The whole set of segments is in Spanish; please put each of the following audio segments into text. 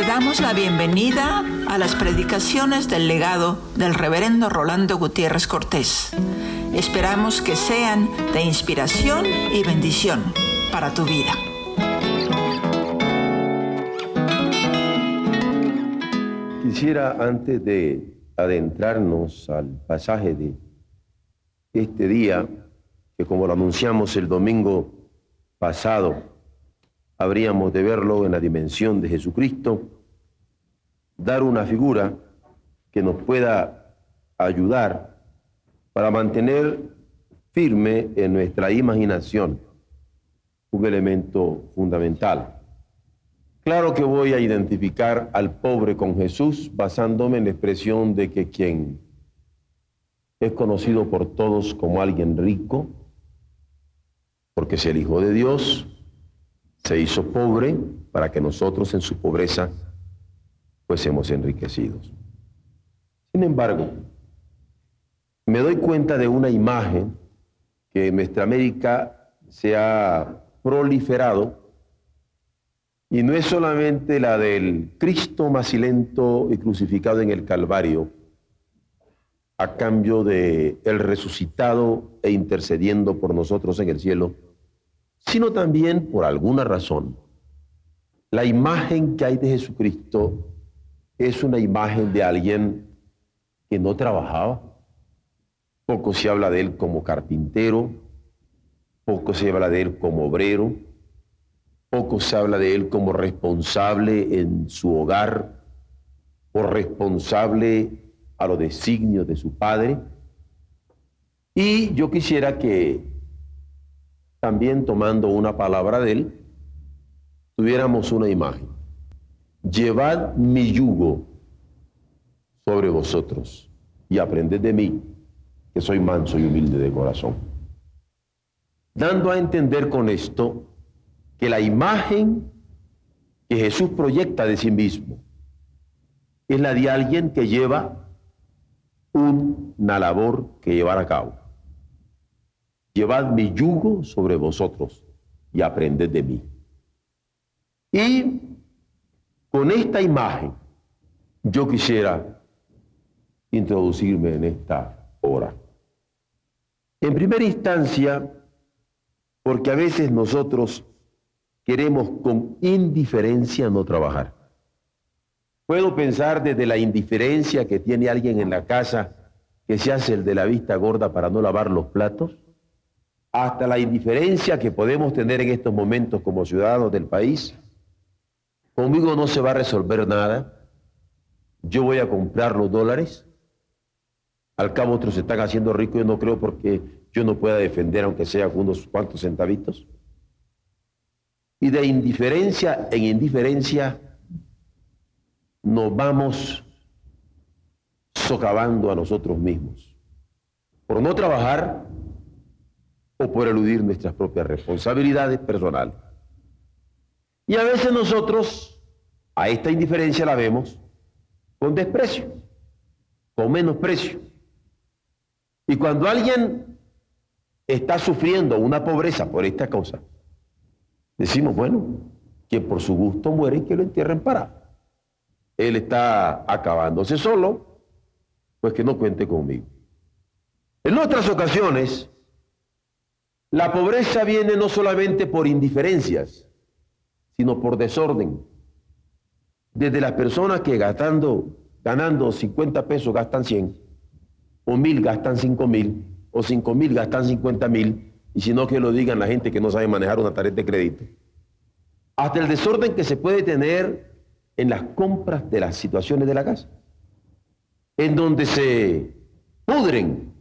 Te damos la bienvenida a las predicaciones del legado del reverendo Rolando Gutiérrez Cortés. Esperamos que sean de inspiración y bendición para tu vida. Quisiera antes de adentrarnos al pasaje de este día, que como lo anunciamos el domingo pasado, habríamos de verlo en la dimensión de Jesucristo, dar una figura que nos pueda ayudar para mantener firme en nuestra imaginación un elemento fundamental. Claro que voy a identificar al pobre con Jesús basándome en la expresión de que quien es conocido por todos como alguien rico, porque es el Hijo de Dios, se hizo pobre para que nosotros en su pobreza fuésemos enriquecidos. Sin embargo, me doy cuenta de una imagen que en nuestra América se ha proliferado y no es solamente la del Cristo macilento y crucificado en el Calvario, a cambio de el resucitado e intercediendo por nosotros en el cielo, sino también por alguna razón. La imagen que hay de Jesucristo es una imagen de alguien que no trabajaba. Poco se habla de él como carpintero, poco se habla de él como obrero, poco se habla de él como responsable en su hogar o responsable a los designios de su padre. Y yo quisiera que también tomando una palabra de él, tuviéramos una imagen. Llevad mi yugo sobre vosotros y aprended de mí, que soy manso y humilde de corazón. Dando a entender con esto que la imagen que Jesús proyecta de sí mismo es la de alguien que lleva una labor que llevar a cabo llevad mi yugo sobre vosotros y aprended de mí. Y con esta imagen yo quisiera introducirme en esta hora. En primera instancia, porque a veces nosotros queremos con indiferencia no trabajar. Puedo pensar desde la indiferencia que tiene alguien en la casa que se hace el de la vista gorda para no lavar los platos, hasta la indiferencia que podemos tener en estos momentos como ciudadanos del país. Conmigo no se va a resolver nada. Yo voy a comprar los dólares. Al cabo otros se están haciendo ricos. Yo no creo porque yo no pueda defender, aunque sea unos cuantos centavitos. Y de indiferencia en indiferencia nos vamos socavando a nosotros mismos. Por no trabajar, o por eludir nuestras propias responsabilidades personales. Y a veces nosotros a esta indiferencia la vemos con desprecio, con menosprecio. Y cuando alguien está sufriendo una pobreza por esta cosa, decimos, bueno, que por su gusto muere y que lo entierren para. Él está acabándose solo, pues que no cuente conmigo. En otras ocasiones, la pobreza viene no solamente por indiferencias, sino por desorden. Desde las personas que gastando, ganando 50 pesos gastan 100, o mil gastan 5 mil, o 5 mil gastan 50 mil, y si no que lo digan la gente que no sabe manejar una tarjeta de crédito. Hasta el desorden que se puede tener en las compras de las situaciones de la casa, en donde se pudren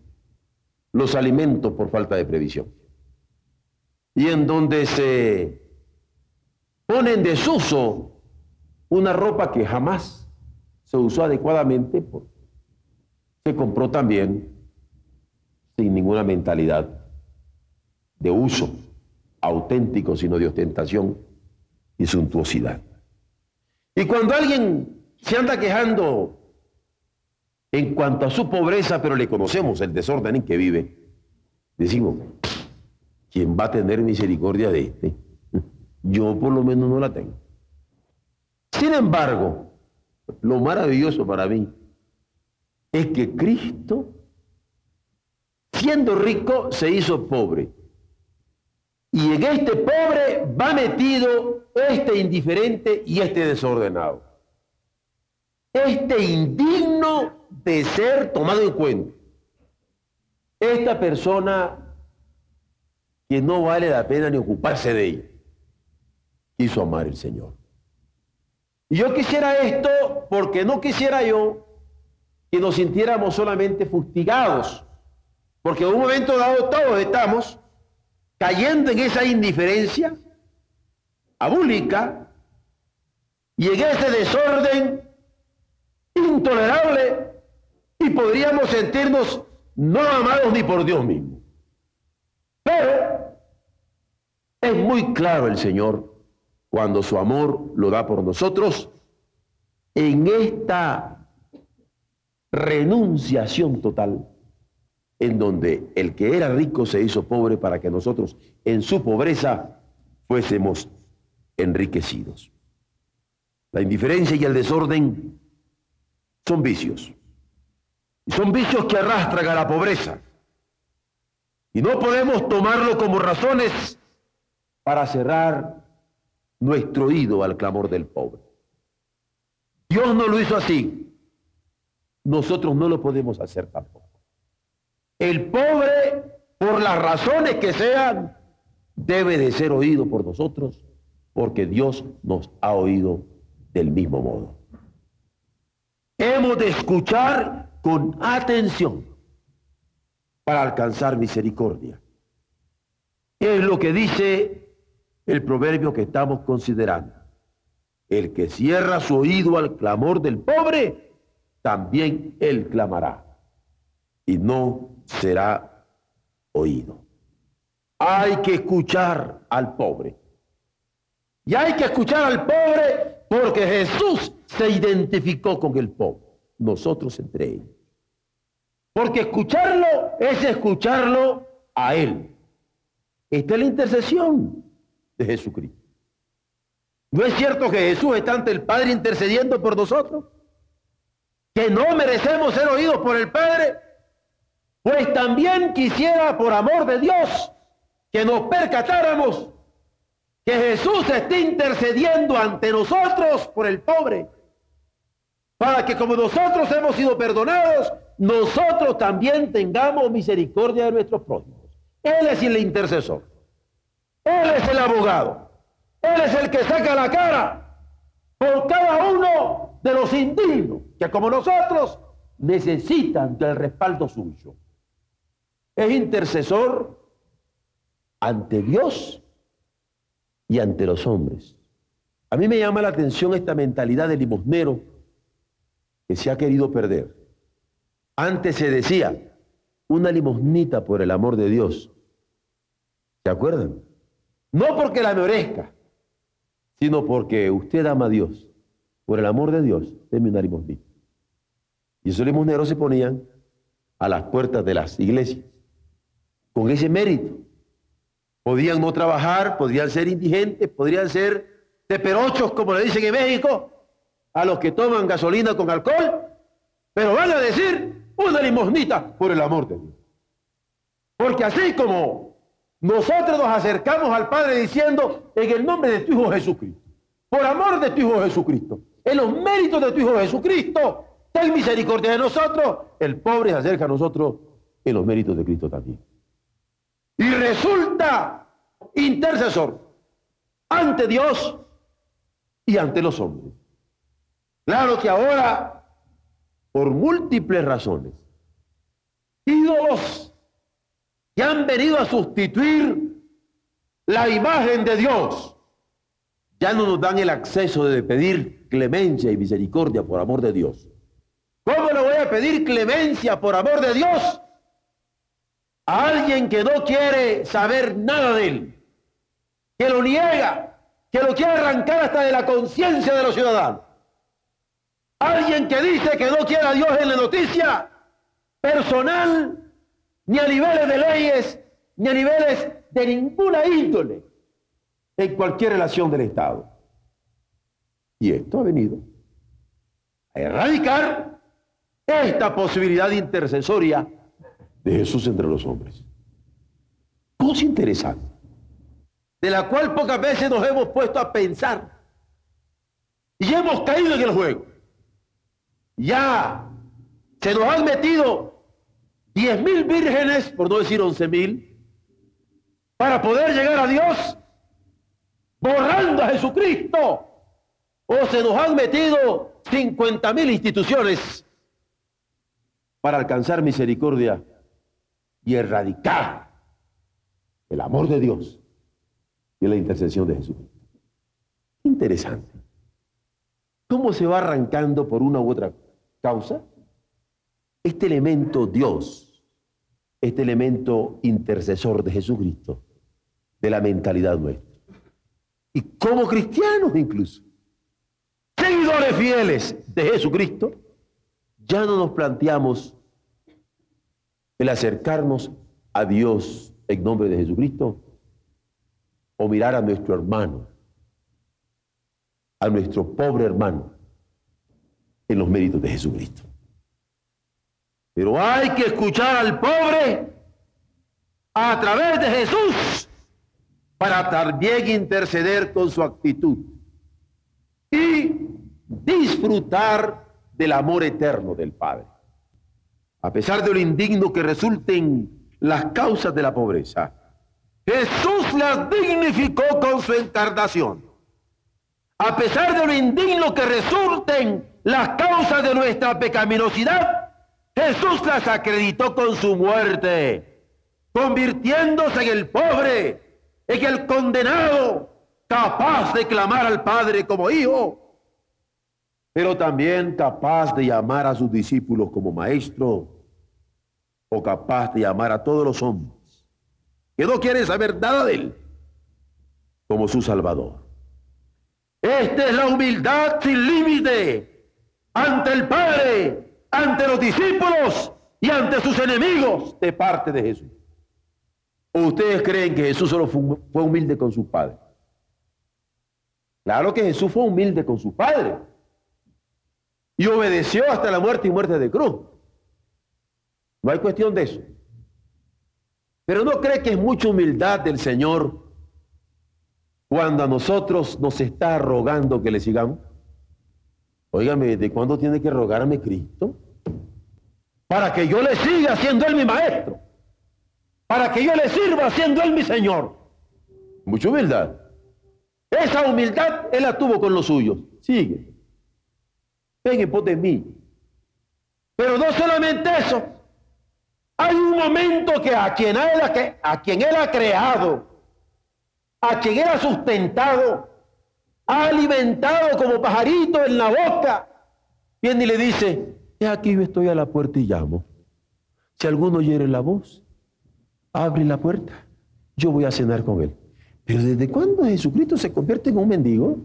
los alimentos por falta de previsión y en donde se pone en desuso una ropa que jamás se usó adecuadamente, se compró también sin ninguna mentalidad de uso auténtico, sino de ostentación y suntuosidad. Y cuando alguien se anda quejando en cuanto a su pobreza, pero le conocemos el desorden en que vive, decimos, ¿quién va a tener misericordia de este? Yo por lo menos no la tengo. Sin embargo, lo maravilloso para mí es que Cristo, siendo rico, se hizo pobre. Y en este pobre va metido este indiferente y este desordenado. Este indigno de ser tomado en cuenta. Esta persona que no vale la pena ni ocuparse de ella, quiso amar el Señor. Y yo quisiera esto porque no quisiera yo que nos sintiéramos solamente fustigados, porque en un momento dado todos estamos cayendo en esa indiferencia abúlica y en ese desorden intolerable y podríamos sentirnos no amados ni por Dios mismo. Pero es muy claro el Señor cuando su amor lo da por nosotros en esta renunciación total en donde el que era rico se hizo pobre para que nosotros en su pobreza fuésemos enriquecidos. La indiferencia y el desorden son vicios. Son vicios que arrastran a la pobreza. Y no podemos tomarlo como razones para cerrar nuestro oído al clamor del pobre. Dios no lo hizo así. Nosotros no lo podemos hacer tampoco. El pobre, por las razones que sean, debe de ser oído por nosotros, porque Dios nos ha oído del mismo modo. Hemos de escuchar con atención para alcanzar misericordia. Es lo que dice el proverbio que estamos considerando. El que cierra su oído al clamor del pobre, también él clamará y no será oído. Hay que escuchar al pobre. Y hay que escuchar al pobre porque Jesús se identificó con el pobre, nosotros entre ellos. Porque escucharlo es escucharlo a Él. Esta es la intercesión de Jesucristo. ¿No es cierto que Jesús está ante el Padre intercediendo por nosotros? ¿Que no merecemos ser oídos por el Padre? Pues también quisiera, por amor de Dios, que nos percatáramos que Jesús esté intercediendo ante nosotros por el pobre, para que como nosotros hemos sido perdonados, nosotros también tengamos misericordia de nuestros prójimos. Él es el intercesor. Él es el abogado. Él es el que saca la cara por cada uno de los indignos que como nosotros necesitan del respaldo suyo. Es intercesor ante Dios y ante los hombres. A mí me llama la atención esta mentalidad de limosnero que se ha querido perder. Antes se decía, una limosnita por el amor de Dios. ¿Se acuerdan? No porque la merezca, sino porque usted ama a Dios. Por el amor de Dios, deme una limosnita. Y esos limosneros se ponían a las puertas de las iglesias con ese mérito. Podían no trabajar, podrían ser indigentes, podrían ser teperochos, como le dicen en México, a los que toman gasolina con alcohol, pero van a decir una limosnita por el amor de Dios. Porque así como nosotros nos acercamos al Padre diciendo, en el nombre de tu Hijo Jesucristo, por amor de tu Hijo Jesucristo, en los méritos de tu Hijo Jesucristo, ten misericordia de nosotros, el pobre se acerca a nosotros en los méritos de Cristo también y resulta intercesor ante Dios y ante los hombres. Claro que ahora, por múltiples razones, ídolos han venido a sustituir la imagen de Dios, ya no nos dan el acceso de pedir clemencia y misericordia por amor de Dios. ¿Cómo le voy a pedir clemencia por amor de Dios a alguien que no quiere saber nada de él, que lo niega, que lo quiere arrancar hasta de la conciencia de los ciudadanos. Alguien que dice que no quiere a Dios en la noticia personal, ni a niveles de leyes, ni a niveles de ninguna índole, en cualquier relación del Estado. Y esto ha venido a erradicar esta posibilidad intercesoria de Jesús entre los hombres. Cosa interesante, de la cual pocas veces nos hemos puesto a pensar y hemos caído en el juego. Ya se nos han metido diez mil vírgenes, por no decir once mil, para poder llegar a Dios, borrando a Jesucristo. O se nos han metido cincuenta mil instituciones para alcanzar misericordia y erradicar el amor de Dios y la intercesión de Jesucristo. Interesante. ¿Cómo se va arrancando por una u otra causa? Este elemento Dios, este elemento intercesor de Jesucristo, de la mentalidad nuestra. Y como cristianos incluso, seguidores fieles de Jesucristo, ya no nos planteamos el acercarnos a Dios en nombre de Jesucristo o mirar a nuestro hermano, a nuestro pobre hermano, en los méritos de Jesucristo. Pero hay que escuchar al pobre a través de Jesús para también interceder con su actitud y disfrutar del amor eterno del Padre. A pesar de lo indigno que resulten las causas de la pobreza, Jesús las dignificó con su encarnación. A pesar de lo indigno que resulten las causas de nuestra pecaminosidad, Jesús las acreditó con su muerte, convirtiéndose en el pobre en el condenado capaz de clamar al Padre como hijo, pero también capaz de llamar a sus discípulos como maestro o capaz de llamar a todos los hombres que no quieren saber nada de él como su Salvador. Esta es la humildad sin límite ante el Padre, ante los discípulos y ante sus enemigos de parte de Jesús. ¿O ustedes creen que Jesús solo fue humilde con su Padre? Claro que Jesús fue humilde con su Padre. Y obedeció hasta la muerte y muerte de cruz. No hay cuestión de eso. Pero no cree que es mucha humildad del Señor cuando a nosotros nos está rogando que le sigamos. Óigame, ¿de cuándo tiene que rogarme Cristo? Para que yo le siga siendo Él mi maestro para que yo le sirva siendo Él mi Señor. Mucha humildad. Esa humildad Él la tuvo con los suyos. Sigue. Ven en de mí. Pero no solamente eso. Hay un momento que a quien, él, a quien Él ha creado, a quien Él ha sustentado, ha alimentado como pajarito en la boca, viene y le dice, he aquí yo estoy a la puerta y llamo. Si alguno oyere la voz abre la puerta, yo voy a cenar con él. Pero ¿desde cuándo Jesucristo se convierte en un mendigo?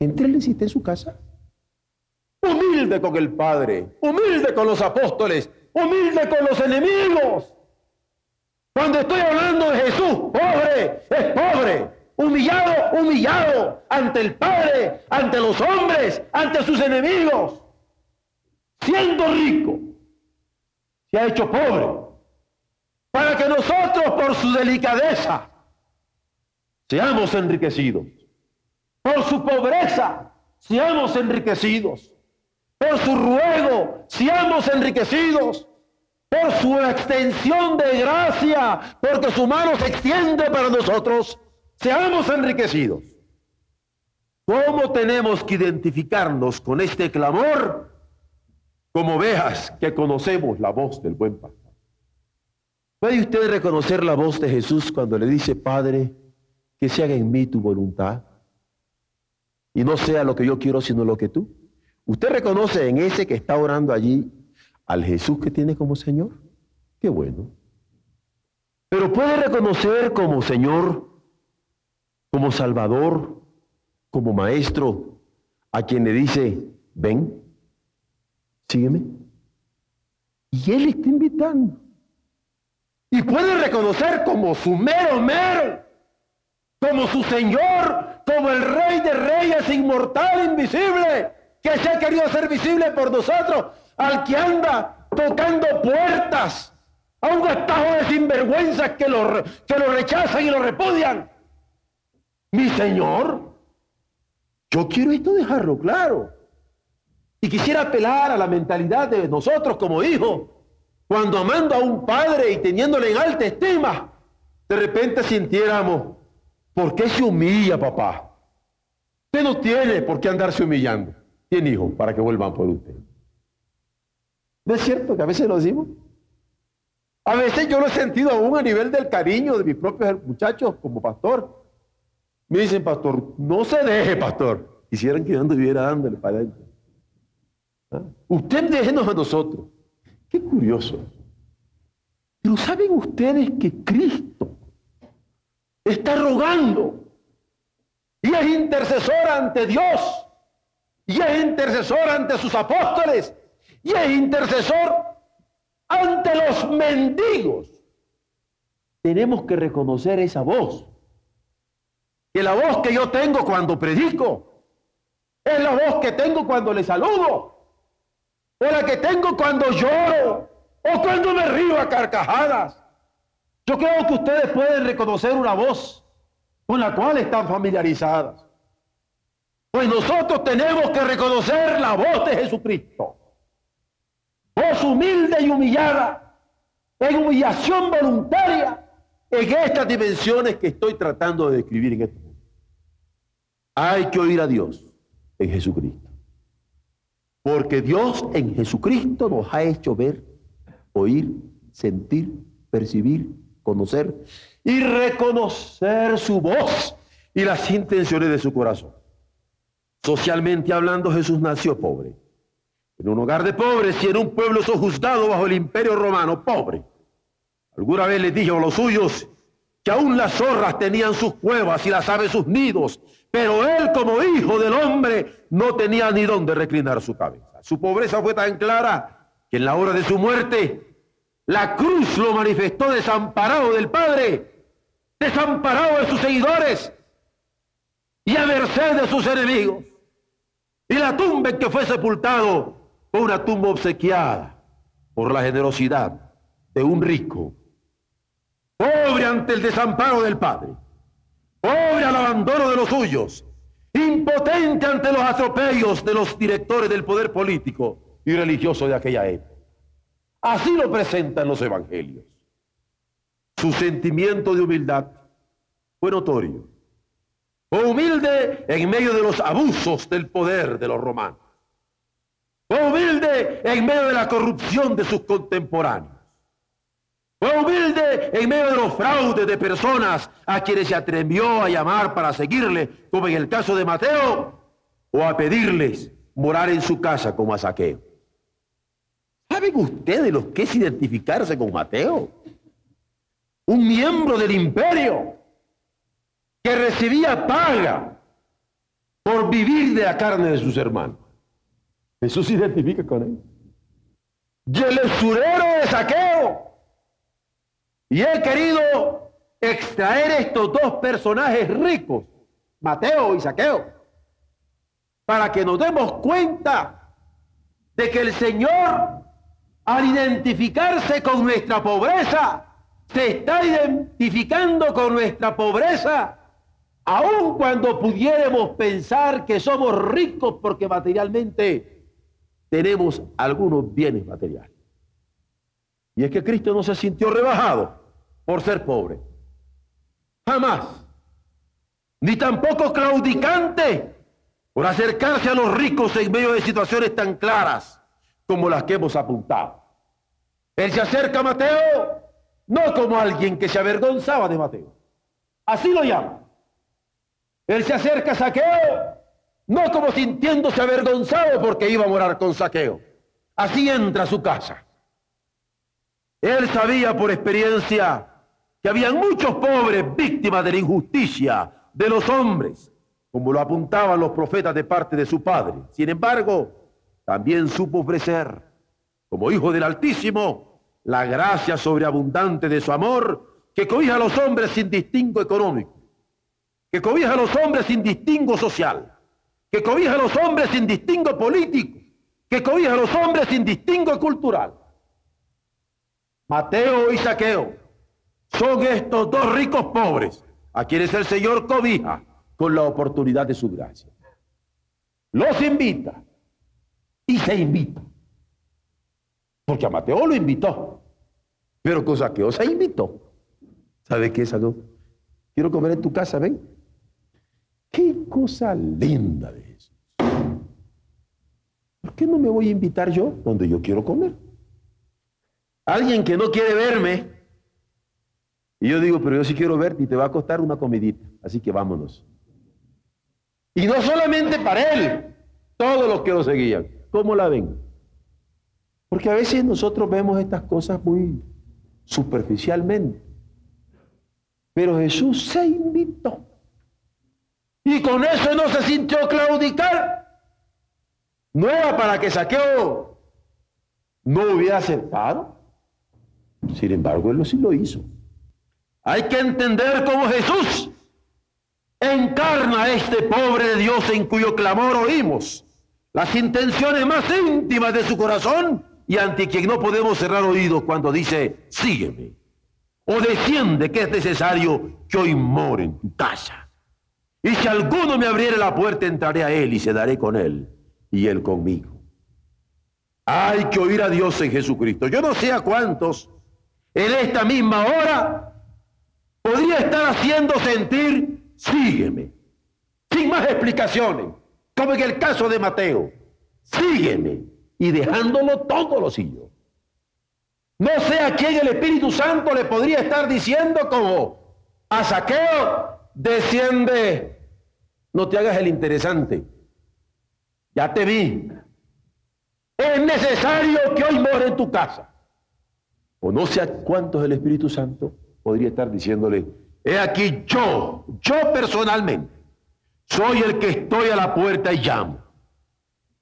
Entre él en su casa. Humilde con el Padre, humilde con los apóstoles, humilde con los enemigos. Cuando estoy hablando de Jesús, pobre, es pobre, humillado, humillado ante el Padre, ante los hombres, ante sus enemigos. Siendo rico, se ha hecho pobre para que nosotros por su delicadeza seamos enriquecidos, por su pobreza seamos enriquecidos, por su ruego seamos enriquecidos, por su extensión de gracia, porque su mano se extiende para nosotros, seamos enriquecidos. ¿Cómo tenemos que identificarnos con este clamor? Como veas que conocemos la voz del buen pastor. ¿Puede usted reconocer la voz de Jesús cuando le dice, Padre, que se haga en mí tu voluntad y no sea lo que yo quiero, sino lo que tú? ¿Usted reconoce en ese que está orando allí al Jesús que tiene como Señor? Qué bueno. Pero puede reconocer como Señor, como Salvador, como Maestro, a quien le dice, ven, sígueme. Y Él está invitando y puede reconocer como su mero mero, como su Señor, como el Rey de Reyes Rey es inmortal, invisible, que se ha querido hacer visible por nosotros, al que anda tocando puertas a un estajo de sinvergüenzas que lo, que lo rechazan y lo repudian. Mi Señor, yo quiero esto dejarlo claro. Y quisiera apelar a la mentalidad de nosotros como hijos, cuando amando a un padre y teniéndole en alta estima, de repente sintiéramos, ¿por qué se humilla papá? Usted no tiene por qué andarse humillando. Tiene hijos para que vuelvan por usted. ¿No es cierto que a veces lo decimos? A veces yo lo he sentido aún a nivel del cariño de mis propios muchachos como pastor. Me dicen, pastor, no se deje, pastor. Quisieran que yo anduviera dándole para adentro. ¿Ah? Usted déjenos a nosotros. Qué curioso. Pero ¿saben ustedes que Cristo está rogando y es intercesor ante Dios y es intercesor ante sus apóstoles y es intercesor ante los mendigos. Tenemos que reconocer esa voz. Que la voz que yo tengo cuando predico es la voz que tengo cuando le saludo o la que tengo cuando lloro, o cuando me río a carcajadas. Yo creo que ustedes pueden reconocer una voz con la cual están familiarizadas. Pues nosotros tenemos que reconocer la voz de Jesucristo. Voz humilde y humillada, en humillación voluntaria, en estas dimensiones que estoy tratando de describir en este. Hay que oír a Dios en Jesucristo. Porque Dios en Jesucristo nos ha hecho ver, oír, sentir, percibir, conocer y reconocer su voz y las intenciones de su corazón. Socialmente hablando, Jesús nació pobre. En un hogar de pobres y en un pueblo sojuzgado bajo el imperio romano, pobre. Alguna vez les dijo a los suyos que aún las zorras tenían sus cuevas y las aves sus nidos, pero él como hijo del hombre no tenía ni dónde reclinar su cabeza. Su pobreza fue tan clara que en la hora de su muerte la cruz lo manifestó desamparado del Padre, desamparado de sus seguidores y a merced de sus enemigos. Y la tumba en que fue sepultado fue una tumba obsequiada por la generosidad de un rico pobre ante el desamparo del Padre, al abandono de los suyos, impotente ante los atropellos de los directores del poder político y religioso de aquella época. Así lo presentan los evangelios. Su sentimiento de humildad fue notorio. Fue humilde en medio de los abusos del poder de los romanos. Fue humilde en medio de la corrupción de sus contemporáneos. Fue humilde en medio de los fraudes de personas a quienes se atrevió a llamar para seguirle, como en el caso de Mateo, o a pedirles morar en su casa como a Saqueo. ¿Saben ustedes lo que es identificarse con Mateo? Un miembro del imperio que recibía paga por vivir de la carne de sus hermanos. Jesús se identifica con él. Y el usurero de Saqueo y he querido extraer estos dos personajes ricos, Mateo y Saqueo, para que nos demos cuenta de que el Señor, al identificarse con nuestra pobreza, se está identificando con nuestra pobreza, aun cuando pudiéramos pensar que somos ricos porque materialmente tenemos algunos bienes materiales. Y es que Cristo no se sintió rebajado por ser pobre. Jamás. Ni tampoco claudicante por acercarse a los ricos en medio de situaciones tan claras como las que hemos apuntado. Él se acerca a Mateo no como alguien que se avergonzaba de Mateo. Así lo llama. Él se acerca a Saqueo no como sintiéndose avergonzado porque iba a morar con Saqueo. Así entra a su casa. Él sabía por experiencia que habían muchos pobres víctimas de la injusticia de los hombres, como lo apuntaban los profetas de parte de su padre. Sin embargo, también supo ofrecer, como hijo del Altísimo, la gracia sobreabundante de su amor, que cobija a los hombres sin distingo económico, que cobija a los hombres sin distingo social, que cobija a los hombres sin distingo político, que cobija a los hombres sin distingo cultural. Mateo y Saqueo son estos dos ricos pobres a quienes el Señor cobija con la oportunidad de su gracia. Los invita y se invita. Porque a Mateo lo invitó, pero con Saqueo se invitó. ¿Sabe qué, Saqueo? Quiero comer en tu casa, ven. Qué cosa linda de eso. ¿Por qué no me voy a invitar yo donde yo quiero comer? Alguien que no quiere verme. Y yo digo, pero yo sí quiero verte y te va a costar una comidita. Así que vámonos. Y no solamente para él, todos los que lo seguían. ¿Cómo la ven? Porque a veces nosotros vemos estas cosas muy superficialmente. Pero Jesús se invitó. Y con eso no se sintió claudicar. No era para que Saqueo no hubiera aceptado. Sin embargo, él sí lo hizo. Hay que entender cómo Jesús encarna a este pobre Dios en cuyo clamor oímos las intenciones más íntimas de su corazón y ante quien no podemos cerrar oídos cuando dice, sígueme o desciende que es necesario que hoy more en tu casa. Y si alguno me abriere la puerta, entraré a él y se daré con él y él conmigo. Hay que oír a Dios en Jesucristo. Yo no sé a cuántos en esta misma hora podría estar haciendo sentir, sígueme, sin más explicaciones, como en el caso de Mateo, sígueme, y dejándolo todo lo siguió. No sé a quién el Espíritu Santo le podría estar diciendo como a Saqueo, desciende, no te hagas el interesante, ya te vi. Es necesario que hoy more en tu casa. O no sé a cuántos el Espíritu Santo podría estar diciéndole, he aquí yo, yo personalmente, soy el que estoy a la puerta y llamo.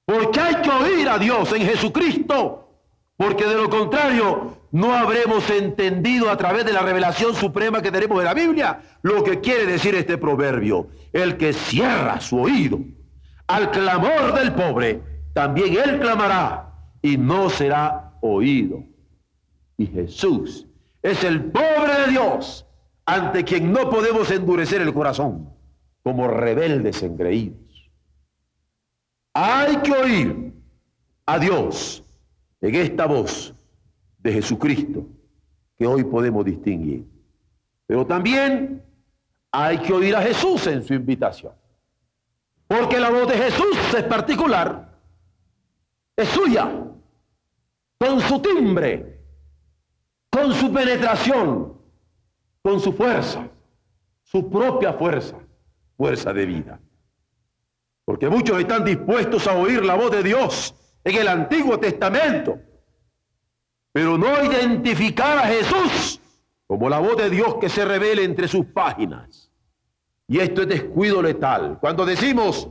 Porque hay que oír a Dios en Jesucristo porque de lo contrario, no habremos entendido a través de la revelación suprema que tenemos de la Biblia lo que quiere decir este proverbio. El que cierra su oído al clamor del pobre, también él clamará y no será oído. Y Jesús es el pobre de Dios ante quien no podemos endurecer el corazón como rebeldes engreídos. Hay que oír a Dios en esta voz de Jesucristo que hoy podemos distinguir. Pero también hay que oír a Jesús en su invitación. Porque la voz de Jesús es particular, es suya, con su timbre, con su penetración, con su fuerza, su propia fuerza, fuerza de vida. Porque muchos están dispuestos a oír la voz de Dios en el Antiguo Testamento, pero no identificar a Jesús como la voz de Dios que se revela entre sus páginas. Y esto es descuido letal. Cuando decimos,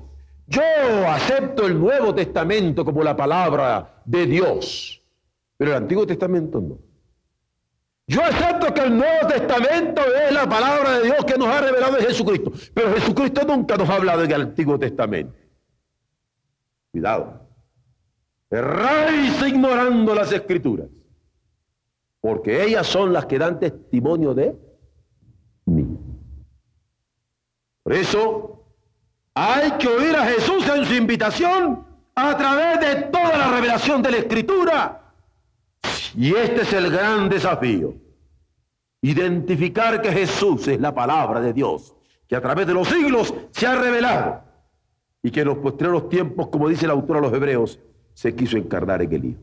yo acepto el Nuevo Testamento como la palabra de Dios, pero el Antiguo Testamento no. Yo acepto que el Nuevo Testamento es la palabra de Dios que nos ha revelado en Jesucristo, pero Jesucristo nunca nos ha hablado en el Antiguo Testamento. Cuidado. Erráis ignorando las escrituras, porque ellas son las que dan testimonio de mí. Por eso hay que oír a Jesús en su invitación a través de toda la revelación de la escritura. Y este es el gran desafío. Identificar que Jesús es la palabra de Dios, que a través de los siglos se ha revelado y que en los postreros tiempos, como dice el autor a los hebreos, se quiso encarnar en el Hijo.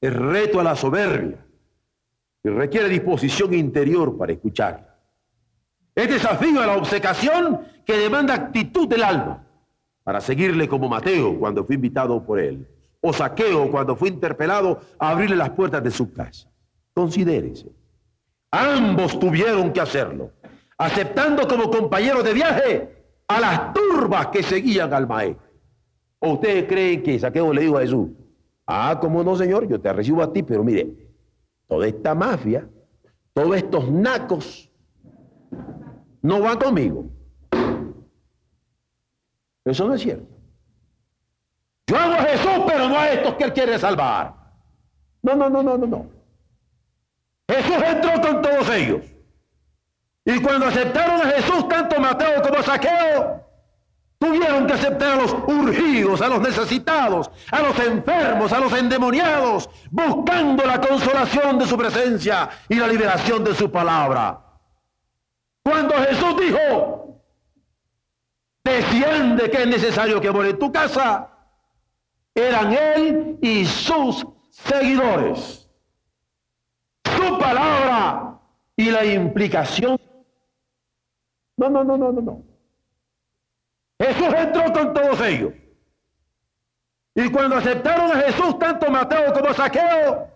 Es reto a la soberbia y requiere disposición interior para escuchar. Es desafío a la obsecación que demanda actitud del alma para seguirle como Mateo cuando fue invitado por él, o Saqueo cuando fue interpelado a abrirle las puertas de su casa. Considérese. Ambos tuvieron que hacerlo, aceptando como compañeros de viaje a las turbas que seguían al maestro. ¿O ustedes creen que Saqueo le dijo a Jesús, ah, como no, Señor, yo te recibo a ti, pero mire, toda esta mafia, todos estos nacos, no van conmigo. Eso no es cierto. Yo a Jesús, pero no a estos que Él quiere salvar. No, no, no, no, no, no. Jesús entró con todos ellos. Y cuando aceptaron a Jesús, tanto Mateo como Saqueo, tuvieron que aceptar a los urgidos, a los necesitados, a los enfermos, a los endemoniados, buscando la consolación de su presencia y la liberación de su palabra. Cuando Jesús dijo, desciende que es necesario que muere en tu casa, eran él y sus seguidores. Su palabra y la implicación. No, no, no, no, no, no. Jesús entró con todos ellos. Y cuando aceptaron a Jesús, tanto Mateo como Saqueo,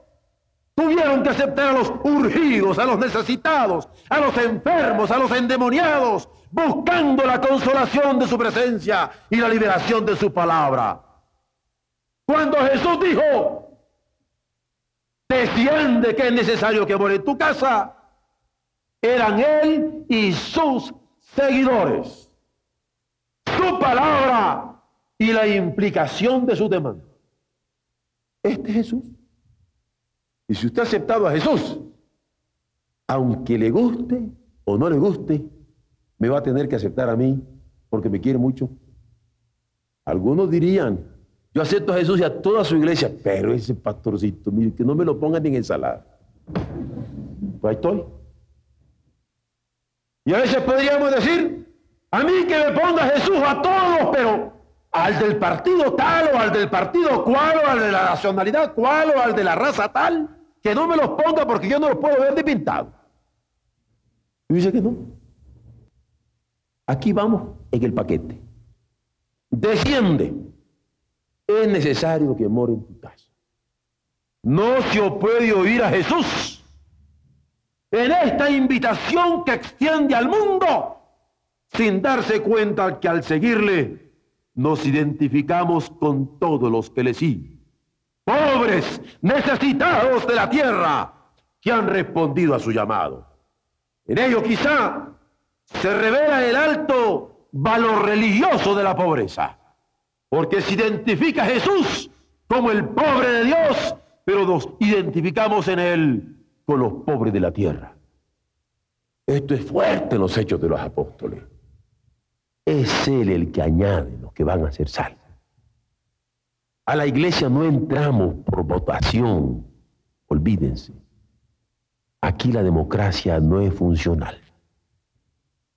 tuvieron que aceptar a los urgidos, a los necesitados, a los enfermos, a los endemoniados, buscando la consolación de su presencia y la liberación de su palabra. Cuando Jesús dijo, desciende que es necesario que muere en tu casa, eran él y sus seguidores. Su palabra y la implicación de su demanda. Este es Jesús. Y si usted ha aceptado a Jesús, aunque le guste o no le guste, me va a tener que aceptar a mí porque me quiere mucho. Algunos dirían, yo acepto a Jesús y a toda su iglesia, pero ese pastorcito, mire, que no me lo pongan en ensalada. Pues ahí estoy. Y a veces podríamos decir, a mí que me ponga Jesús a todos, pero al del partido tal o al del partido cual o al de la nacionalidad cual o al de la raza tal, que no me los ponga porque yo no los puedo ver de pintado. Y dice que no. Aquí vamos en el paquete. Desciende. Es necesario que more en tu casa. No se puede oír a Jesús en esta invitación que extiende al mundo sin darse cuenta que al seguirle nos identificamos con todos los que le siguen. Pobres, necesitados de la tierra, que han respondido a su llamado. En ello quizá se revela el alto valor religioso de la pobreza, porque se identifica a Jesús como el pobre de Dios, pero nos identificamos en él con los pobres de la tierra. Esto es fuerte en los hechos de los apóstoles. Es Él el que añade los que van a ser salvos. A la iglesia no entramos por votación, olvídense. Aquí la democracia no es funcional.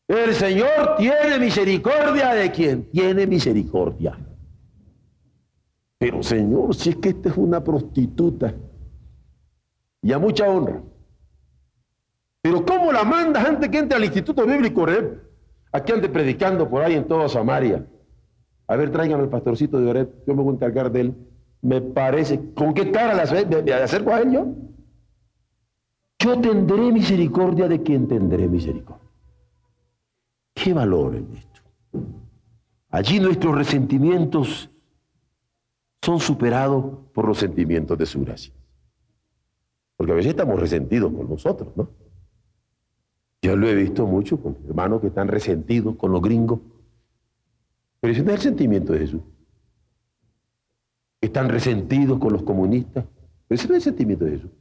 El Señor tiene misericordia de quien tiene misericordia. Pero Señor, si es que esta es una prostituta y a mucha honra. Pero ¿cómo la mandas antes que entre al Instituto Bíblico Oreb? Aquí ande predicando por ahí en toda Samaria. A ver, tráigame el pastorcito de Oreb, yo me voy a encargar de él. Me parece, ¿con qué cara le acerco a él yo? Yo tendré misericordia de quien tendré misericordia. ¿Qué valor en esto? Allí nuestros resentimientos son superados por los sentimientos de su gracia. Porque a veces estamos resentidos con nosotros, ¿no? Yo lo he visto mucho con hermanos que están resentidos con los gringos. Pero ese no es el sentimiento de Jesús. Están resentidos con los comunistas. Pero ese no es el sentimiento de Jesús.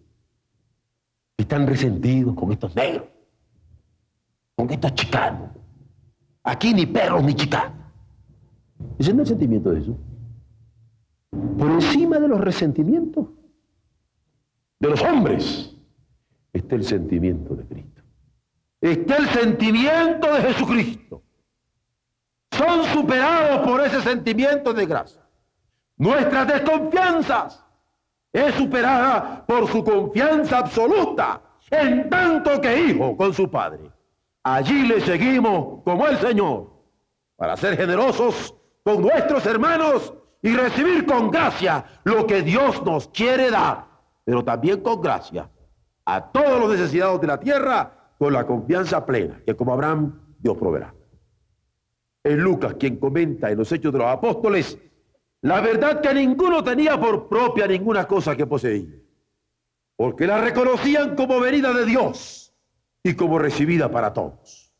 Están resentidos con estos negros, con estos chicanos. Aquí ni perros ni chicanos. Ese no es el sentimiento de Jesús. Por encima de los resentimientos de los hombres está el sentimiento de Cristo está el sentimiento de Jesucristo. Son superados por ese sentimiento de gracia. Nuestras desconfianzas es superada por su confianza absoluta en tanto que hijo con su Padre. Allí le seguimos como el Señor para ser generosos con nuestros hermanos y recibir con gracia lo que Dios nos quiere dar, pero también con gracia a todos los necesitados de la tierra con la confianza plena, que como Abraham, Dios proveerá. Es Lucas quien comenta en los Hechos de los Apóstoles la verdad que ninguno tenía por propia ninguna cosa que poseía, porque la reconocían como venida de Dios y como recibida para todos.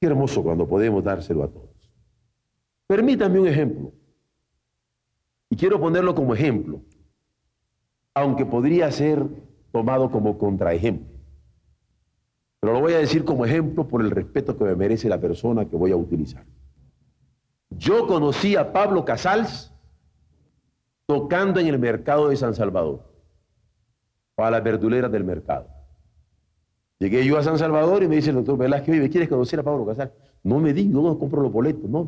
Qué hermoso cuando podemos dárselo a todos. Permítanme un ejemplo. Y quiero ponerlo como ejemplo, aunque podría ser tomado como contraejemplo. Pero lo voy a decir como ejemplo por el respeto que me merece la persona que voy a utilizar. Yo conocí a Pablo Casals tocando en el mercado de San Salvador, para las verduleras del mercado. Llegué yo a San Salvador y me dice el doctor Velázquez, ¿me quieres conocer a Pablo Casals? No me digo, no compro los boletos, no,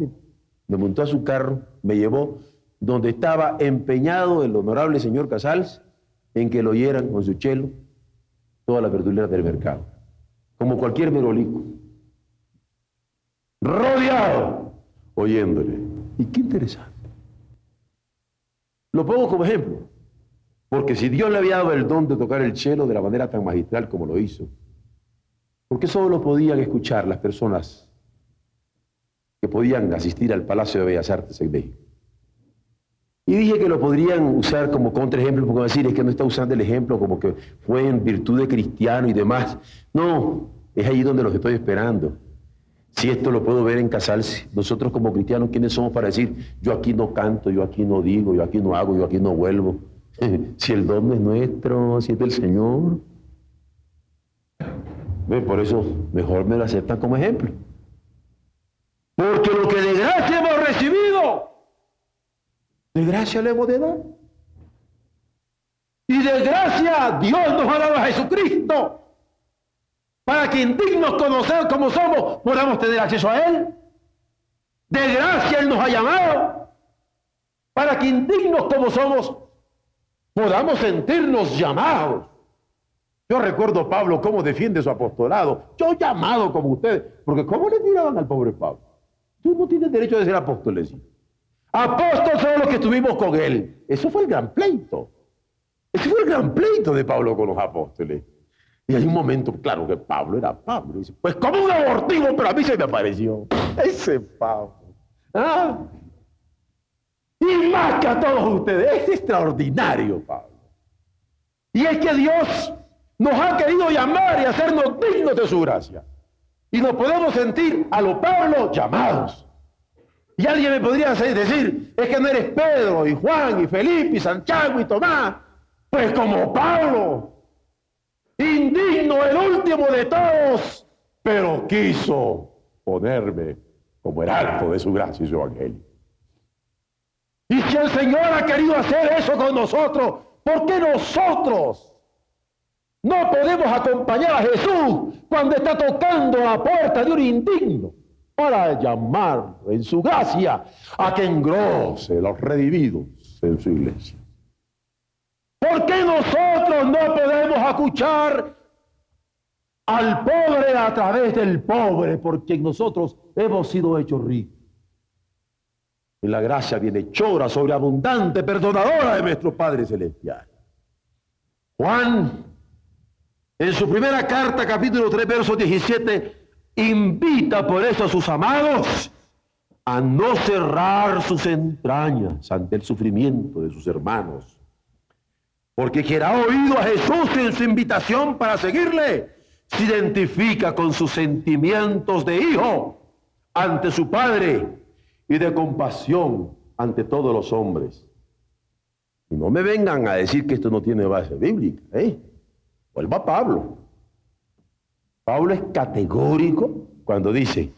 me montó a su carro, me llevó donde estaba empeñado el honorable señor Casals en que lo oyeran con su chelo todas las verduleras del mercado como cualquier merolico, rodeado, oyéndole. Y qué interesante. Lo pongo como ejemplo, porque si Dios le había dado el don de tocar el cielo de la manera tan magistral como lo hizo, ¿por qué solo lo podían escuchar las personas que podían asistir al Palacio de Bellas Artes en México? Y dije que lo podrían usar como contraejemplo, porque decir es que no está usando el ejemplo como que fue en virtud de cristiano y demás. No, es ahí donde los estoy esperando. Si esto lo puedo ver en Casals, nosotros como cristianos, ¿quiénes somos para decir, yo aquí no canto, yo aquí no digo, yo aquí no hago, yo aquí no vuelvo? si el don es nuestro, si es del Señor. Por eso mejor me lo aceptan como ejemplo. Porque lo que de gracia hemos recibido, de gracia le hemos de dar. Y de gracia Dios nos ha dado a Jesucristo para que indignos conocer como somos podamos tener acceso a Él. De gracia Él nos ha llamado para que indignos como somos podamos sentirnos llamados. Yo recuerdo Pablo cómo defiende su apostolado. Yo llamado como ustedes, porque ¿cómo le tiraban al pobre Pablo? Tú no tienes derecho de ser apóstol, Apóstol son los que estuvimos con él. Eso fue el gran pleito. Ese fue el gran pleito de Pablo con los apóstoles. Y hay un momento, claro que Pablo era Pablo. Dice, pues como un abortivo, pero a mí se me apareció. Ese Pablo. ¿Ah? Y más que a todos ustedes, es extraordinario, Pablo. Y es que Dios nos ha querido llamar y hacernos dignos de su gracia. Y nos podemos sentir a lo Pablo llamados. Y alguien me podría decir, es que no eres Pedro y Juan y Felipe y Santiago y Tomás. Pues como Pablo, indigno, el último de todos, pero quiso ponerme como el alto de su gracia y su evangelio. Y si el Señor ha querido hacer eso con nosotros, ¿por qué nosotros no podemos acompañar a Jesús cuando está tocando la puerta de un indigno para llamar en su gracia a que engrose los redimidos en su iglesia? ¿Por qué nosotros no podemos escuchar al pobre a través del pobre? Porque nosotros hemos sido hechos ricos. Y la gracia viene chora, sobreabundante, perdonadora de nuestro Padre Celestial. Juan, en su primera carta, capítulo 3, verso 17, invita por eso a sus amados a no cerrar sus entrañas ante el sufrimiento de sus hermanos porque quien ha oído a Jesús en su invitación para seguirle, se identifica con sus sentimientos de hijo ante su Padre y de compasión ante todos los hombres. Y no me vengan a decir que esto no tiene base bíblica. ¿eh? Vuelva a Pablo. Pablo es categórico cuando dice,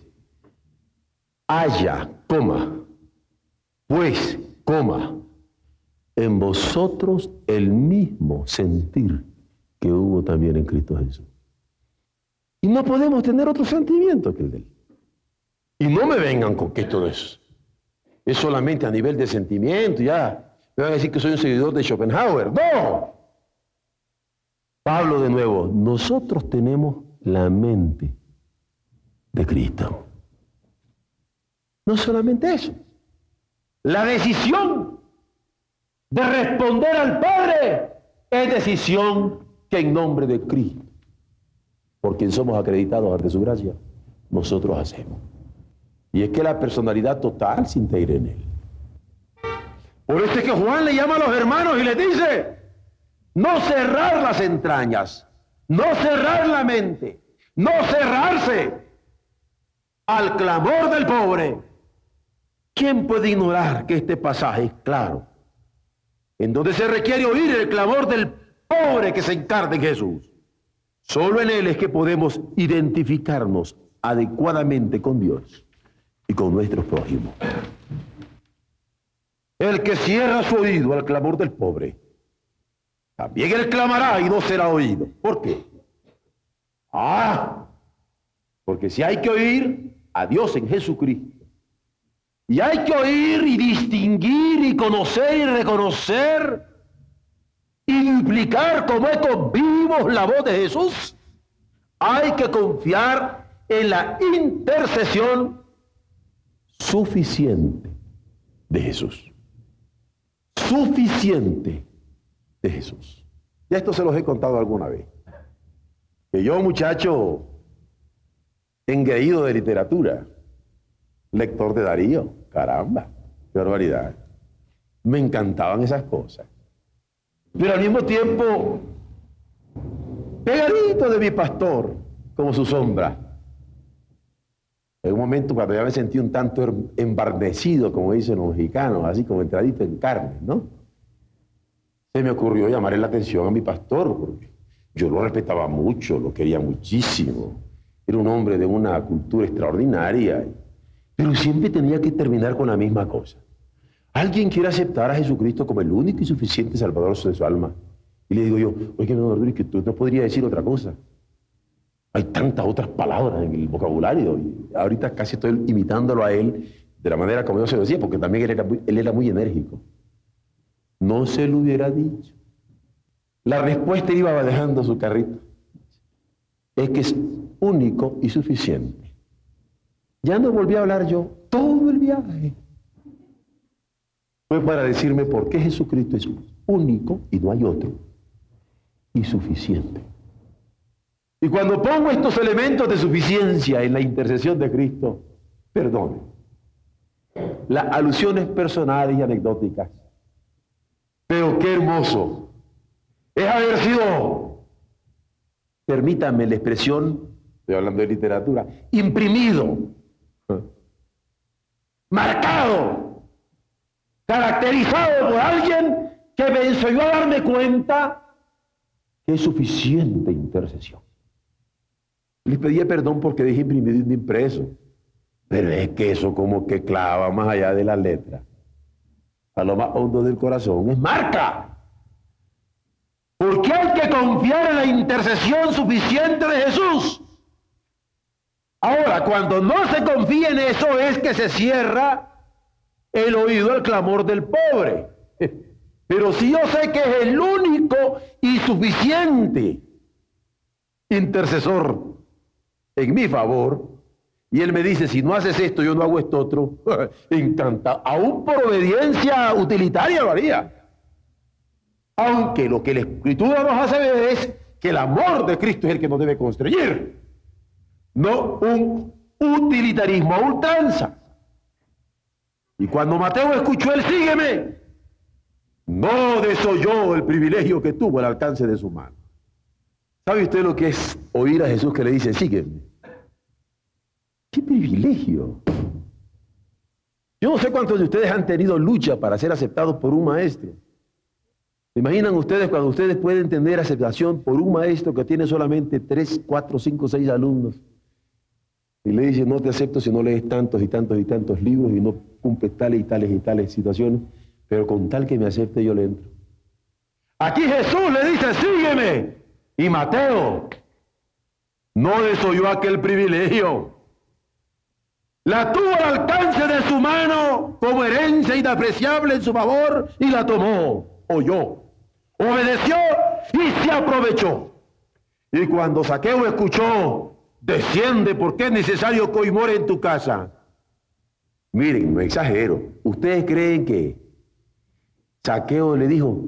haya, coma, pues, coma, en vosotros el mismo sentir que hubo también en Cristo Jesús. Y no podemos tener otro sentimiento que el de él. Y no me vengan con que esto es, es solamente a nivel de sentimiento, ya. Me van a decir que soy un seguidor de Schopenhauer. No. Pablo de nuevo, nosotros tenemos la mente de Cristo. No solamente eso, la decisión de responder al Padre es decisión que en nombre de Cristo, por quien somos acreditados ante su gracia, nosotros hacemos. Y es que la personalidad total se integra en él. Por eso es que Juan le llama a los hermanos y les dice, no cerrar las entrañas, no cerrar la mente, no cerrarse al clamor del pobre. ¿Quién puede ignorar que este pasaje es claro? En donde se requiere oír el clamor del pobre que se encarna en Jesús. Solo en Él es que podemos identificarnos adecuadamente con Dios y con nuestros prójimos. El que cierra su oído al clamor del pobre, también él clamará y no será oído. ¿Por qué? Ah, porque si hay que oír a Dios en Jesucristo, y hay que oír y distinguir y conocer y reconocer y duplicar como ecos vivos la voz de Jesús, hay que confiar en la intercesión suficiente de Jesús. Suficiente de Jesús. Ya esto se los he contado alguna vez. Que yo, muchacho, engreído de literatura, lector de Darío, caramba, qué barbaridad. Me encantaban esas cosas. Pero al mismo tiempo, pegadito de mi pastor, como su sombra. En un momento cuando ya me sentí un tanto embarnecido, como dicen los mexicanos, así como entradito en carne, ¿no? Se me ocurrió llamarle la atención a mi pastor, porque yo lo respetaba mucho, lo quería muchísimo. Era un hombre de una cultura extraordinaria, pero siempre tenía que terminar con la misma cosa. Alguien quiere aceptar a Jesucristo como el único y suficiente Salvador de su alma. Y le digo yo, oye, que tú no podrías decir otra cosa. Hay tantas otras palabras en el vocabulario. Y ahorita casi estoy imitándolo a él de la manera como yo se lo decía, porque también él era, él era muy enérgico. No se lo hubiera dicho. La respuesta iba dejando su carrito. Es que es único y suficiente. Ya no volví a hablar yo todo el viaje. Fue para decirme por qué Jesucristo es único y no hay otro. Y suficiente. Y cuando pongo estos elementos de suficiencia en la intercesión de Cristo, perdone. Las alusiones personales y anecdóticas. Pero qué hermoso es haber sido, permítanme la expresión, estoy hablando de literatura, imprimido, marcado, caracterizado por alguien que me enseñó a darme cuenta que es suficiente intercesión. Les pedía perdón porque dije imprimido y impreso. Pero es que eso como que clava más allá de la letra. A lo más hondo del corazón. Marca. Porque hay que confiar en la intercesión suficiente de Jesús. Ahora, cuando no se confía en eso es que se cierra el oído al clamor del pobre. Pero si yo sé que es el único y suficiente intercesor en mi favor, y él me dice, si no haces esto, yo no hago esto otro, encanta, aún por obediencia utilitaria lo haría. Aunque lo que la escritura nos hace ver es que el amor de Cristo es el que nos debe construir, no un utilitarismo a ultranza. Y cuando Mateo escuchó el sígueme, no desoyó el privilegio que tuvo al alcance de su mano. ¿Sabe usted lo que es oír a Jesús que le dice, sígueme? ¡Qué privilegio! Yo no sé cuántos de ustedes han tenido lucha para ser aceptados por un maestro. ¿Se imaginan ustedes cuando ustedes pueden tener aceptación por un maestro que tiene solamente tres, cuatro, cinco, seis alumnos? Y le dice, no te acepto si no lees tantos y tantos y tantos libros y no cumples tales y tales y tales situaciones, pero con tal que me acepte yo le entro. Aquí Jesús le dice, sígueme. Y Mateo no desoyó aquel privilegio. La tuvo al alcance de su mano como herencia inapreciable en su favor y la tomó, oyó, obedeció y se aprovechó. Y cuando Saqueo escuchó, desciende porque es necesario que hoy more en tu casa. Miren, no exagero. ¿Ustedes creen que Saqueo le dijo,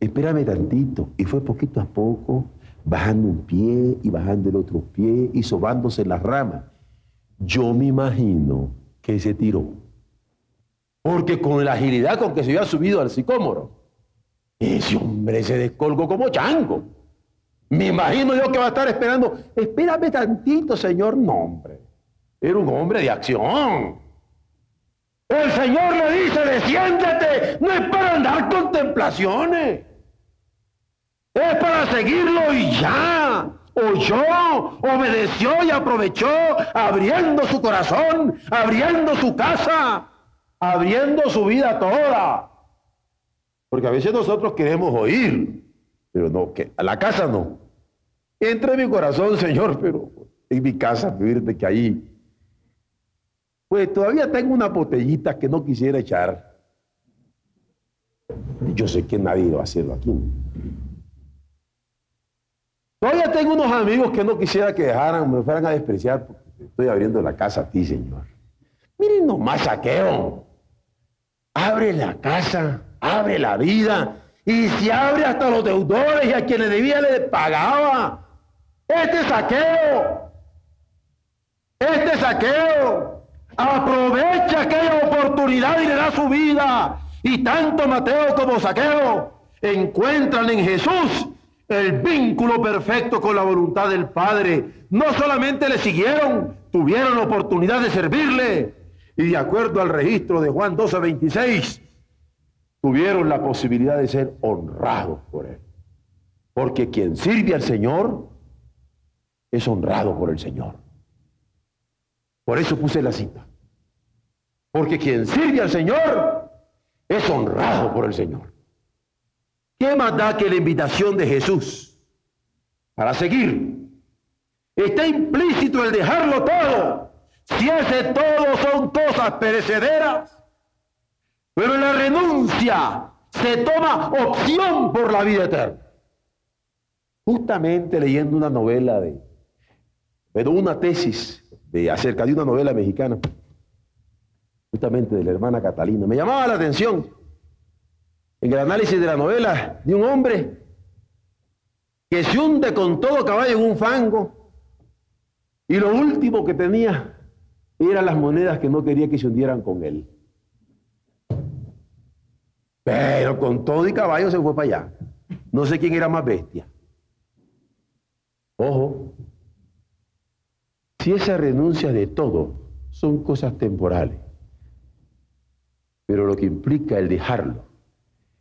espérame tantito? Y fue poquito a poco bajando un pie y bajando el otro pie y sobándose las ramas. Yo me imagino que se tiró. Porque con la agilidad con que se había subido al sicómoro, ese hombre se descolgó como chango. Me imagino yo que va a estar esperando, espérame tantito, señor. No, hombre. Era un hombre de acción. El Señor le dice, desciéndete, no es para andar contemplaciones, es para seguirlo y ya. Oyó, obedeció y aprovechó, abriendo su corazón, abriendo su casa, abriendo su vida toda. Porque a veces nosotros queremos oír, pero no, que a la casa no. Entra en mi corazón, Señor, pero en mi casa, de que ahí. Pues todavía tengo una botellita que no quisiera echar. Yo sé que nadie va a hacerlo aquí. Todavía tengo unos amigos que no quisiera que dejaran, me fueran a despreciar porque estoy abriendo la casa a ti, Señor. Miren nomás saqueo. Abre la casa, abre la vida y se abre hasta los deudores y a quienes debía le pagaba. Este saqueo, este saqueo, aprovecha aquella oportunidad y le da su vida. Y tanto Mateo como Saqueo encuentran en Jesús el vínculo perfecto con la voluntad del Padre. No solamente le siguieron, tuvieron oportunidad de servirle. Y de acuerdo al registro de Juan 12, 26, tuvieron la posibilidad de ser honrados por Él. Porque quien sirve al Señor es honrado por el Señor. Por eso puse la cita. Porque quien sirve al Señor es honrado por el Señor. ¿Qué más da que la invitación de Jesús para seguir? Está implícito el dejarlo todo. Si ese todo son cosas perecederas, pero la renuncia se toma opción por la vida eterna. Justamente leyendo una novela de, pero una tesis de acerca de una novela mexicana, justamente de la hermana Catalina, me llamaba la atención en el análisis de la novela de un hombre que se hunde con todo caballo en un fango y lo último que tenía eran las monedas que no quería que se hundieran con él. Pero con todo y caballo se fue para allá. No sé quién era más bestia. Ojo, si esa renuncia de todo son cosas temporales, pero lo que implica el dejarlo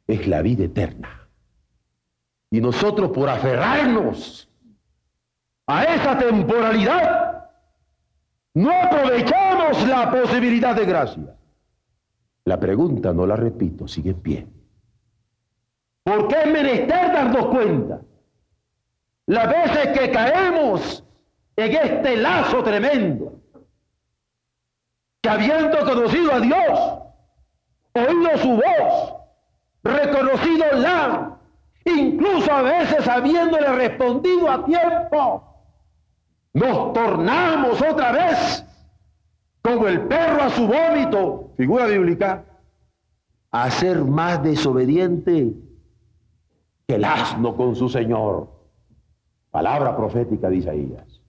es la vida eterna. Y nosotros por aferrarnos a esa temporalidad, no aprovechamos la posibilidad de gracia. La pregunta, no la repito, sigue en pie. ¿Por qué es menester darnos cuenta? Las veces que caemos en este lazo tremendo, que habiendo conocido a Dios, oído su voz, reconocido la, incluso a veces habiéndole respondido a tiempo, nos tornamos otra vez como el perro a su vómito, figura bíblica, a ser más desobediente que el asno con su Señor. Palabra profética de Isaías.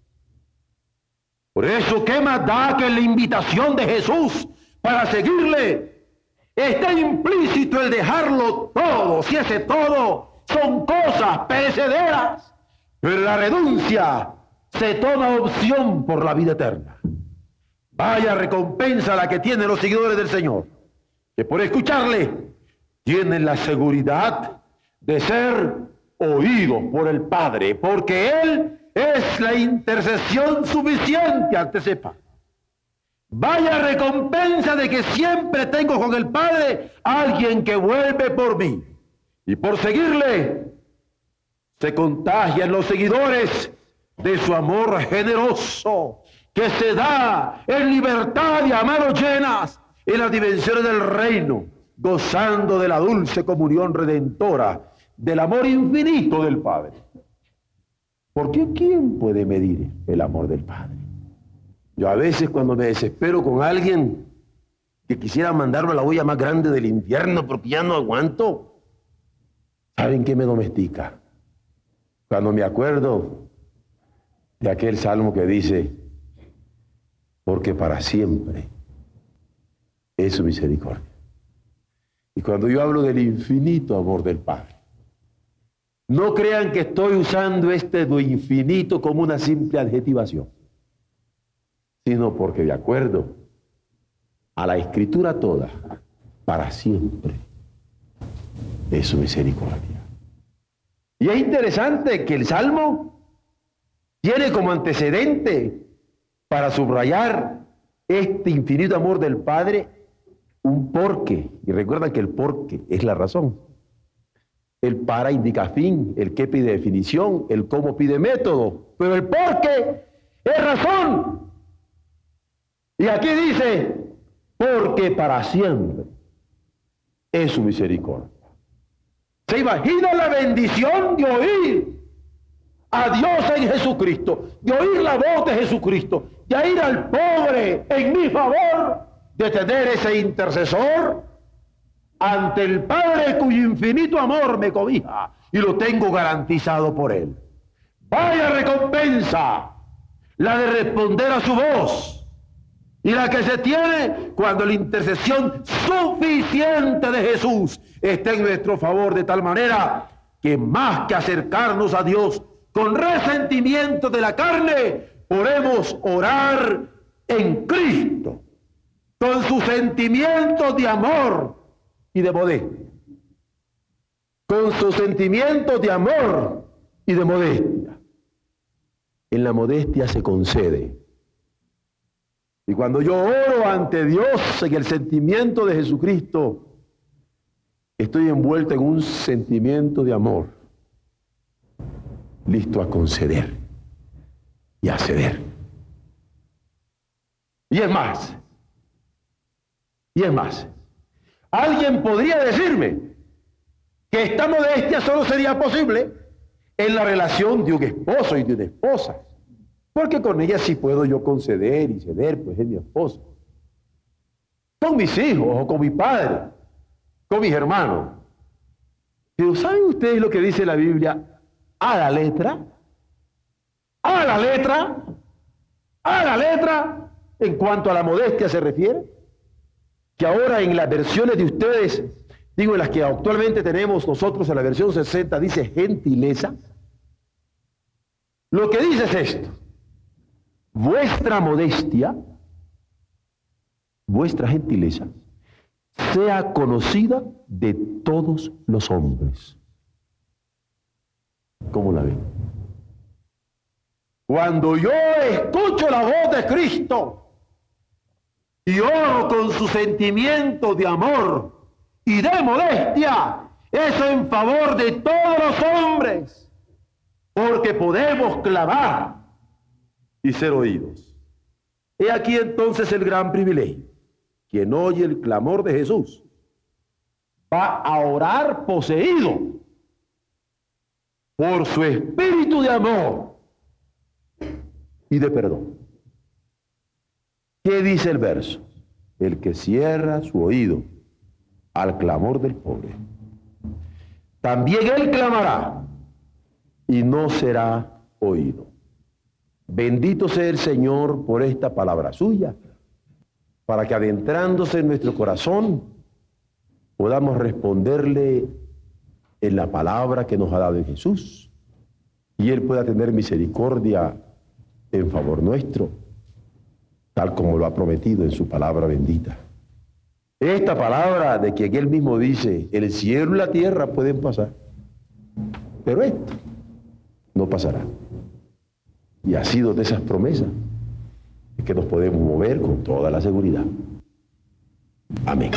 Por eso, ¿qué más da que la invitación de Jesús para seguirle? Está implícito el dejarlo todo, si ese todo son cosas perecederas, pero la renuncia se toma opción por la vida eterna. Vaya recompensa la que tienen los seguidores del Señor, que por escucharle tienen la seguridad de ser oídos por el Padre, porque Él es la intercesión suficiente ante ese Padre. Vaya recompensa de que siempre tengo con el Padre alguien que vuelve por mí. Y por seguirle, se contagian los seguidores de su amor generoso que se da en libertad y a manos llenas en las dimensiones del reino, gozando de la dulce comunión redentora del amor infinito del Padre. Porque ¿quién puede medir el amor del Padre? Yo a veces cuando me desespero con alguien que quisiera mandarlo a la olla más grande del infierno porque ya no aguanto, ¿saben qué me domestica? Cuando me acuerdo de aquel salmo que dice, porque para siempre es su misericordia. Y cuando yo hablo del infinito amor del Padre, no crean que estoy usando este infinito como una simple adjetivación, sino porque de acuerdo a la escritura toda, para siempre, es su misericordia. Y es interesante que el Salmo tiene como antecedente para subrayar este infinito amor del Padre un porqué. Y recuerda que el porqué es la razón. El para indica fin, el qué pide definición, el cómo pide método, pero el porqué es razón. Y aquí dice, porque para siempre es su misericordia. ¿Se imagina la bendición de oír a Dios en Jesucristo, de oír la voz de Jesucristo, de ir al pobre en mi favor, de tener ese intercesor ante el Padre cuyo infinito amor me cobija y lo tengo garantizado por Él. Vaya recompensa, la de responder a su voz y la que se tiene cuando la intercesión suficiente de Jesús está en nuestro favor de tal manera que más que acercarnos a Dios con resentimiento de la carne, podemos orar en Cristo, con sus sentimientos de amor y de modestia. Con sus sentimientos de amor y de modestia. En la modestia se concede. Y cuando yo oro ante Dios en el sentimiento de Jesucristo, estoy envuelto en un sentimiento de amor, listo a conceder y a ceder. Y es más, y es más, Alguien podría decirme que esta modestia solo sería posible en la relación de un esposo y de una esposa. Porque con ella sí puedo yo conceder y ceder, pues es mi esposo. Con mis hijos o con mi padre, con mis hermanos. Pero ¿saben ustedes lo que dice la Biblia a la letra? A la letra, a la letra, en cuanto a la modestia se refiere que ahora en las versiones de ustedes, digo, en las que actualmente tenemos nosotros en la versión 60, dice gentileza. Lo que dice es esto, vuestra modestia, vuestra gentileza, sea conocida de todos los hombres. ¿Cómo la ven? Cuando yo escucho la voz de Cristo, y oro con su sentimiento de amor y de modestia, eso en favor de todos los hombres, porque podemos clamar y ser oídos. He aquí entonces el gran privilegio. Quien oye el clamor de Jesús va a orar poseído por su espíritu de amor y de perdón. ¿Qué dice el verso? El que cierra su oído al clamor del pobre. También él clamará y no será oído. Bendito sea el Señor por esta palabra suya, para que adentrándose en nuestro corazón podamos responderle en la palabra que nos ha dado Jesús y Él pueda tener misericordia en favor nuestro tal como lo ha prometido en su palabra bendita. Esta palabra de que él mismo dice, el cielo y la tierra pueden pasar, pero esto no pasará. Y ha sido de esas promesas que nos podemos mover con toda la seguridad. Amén.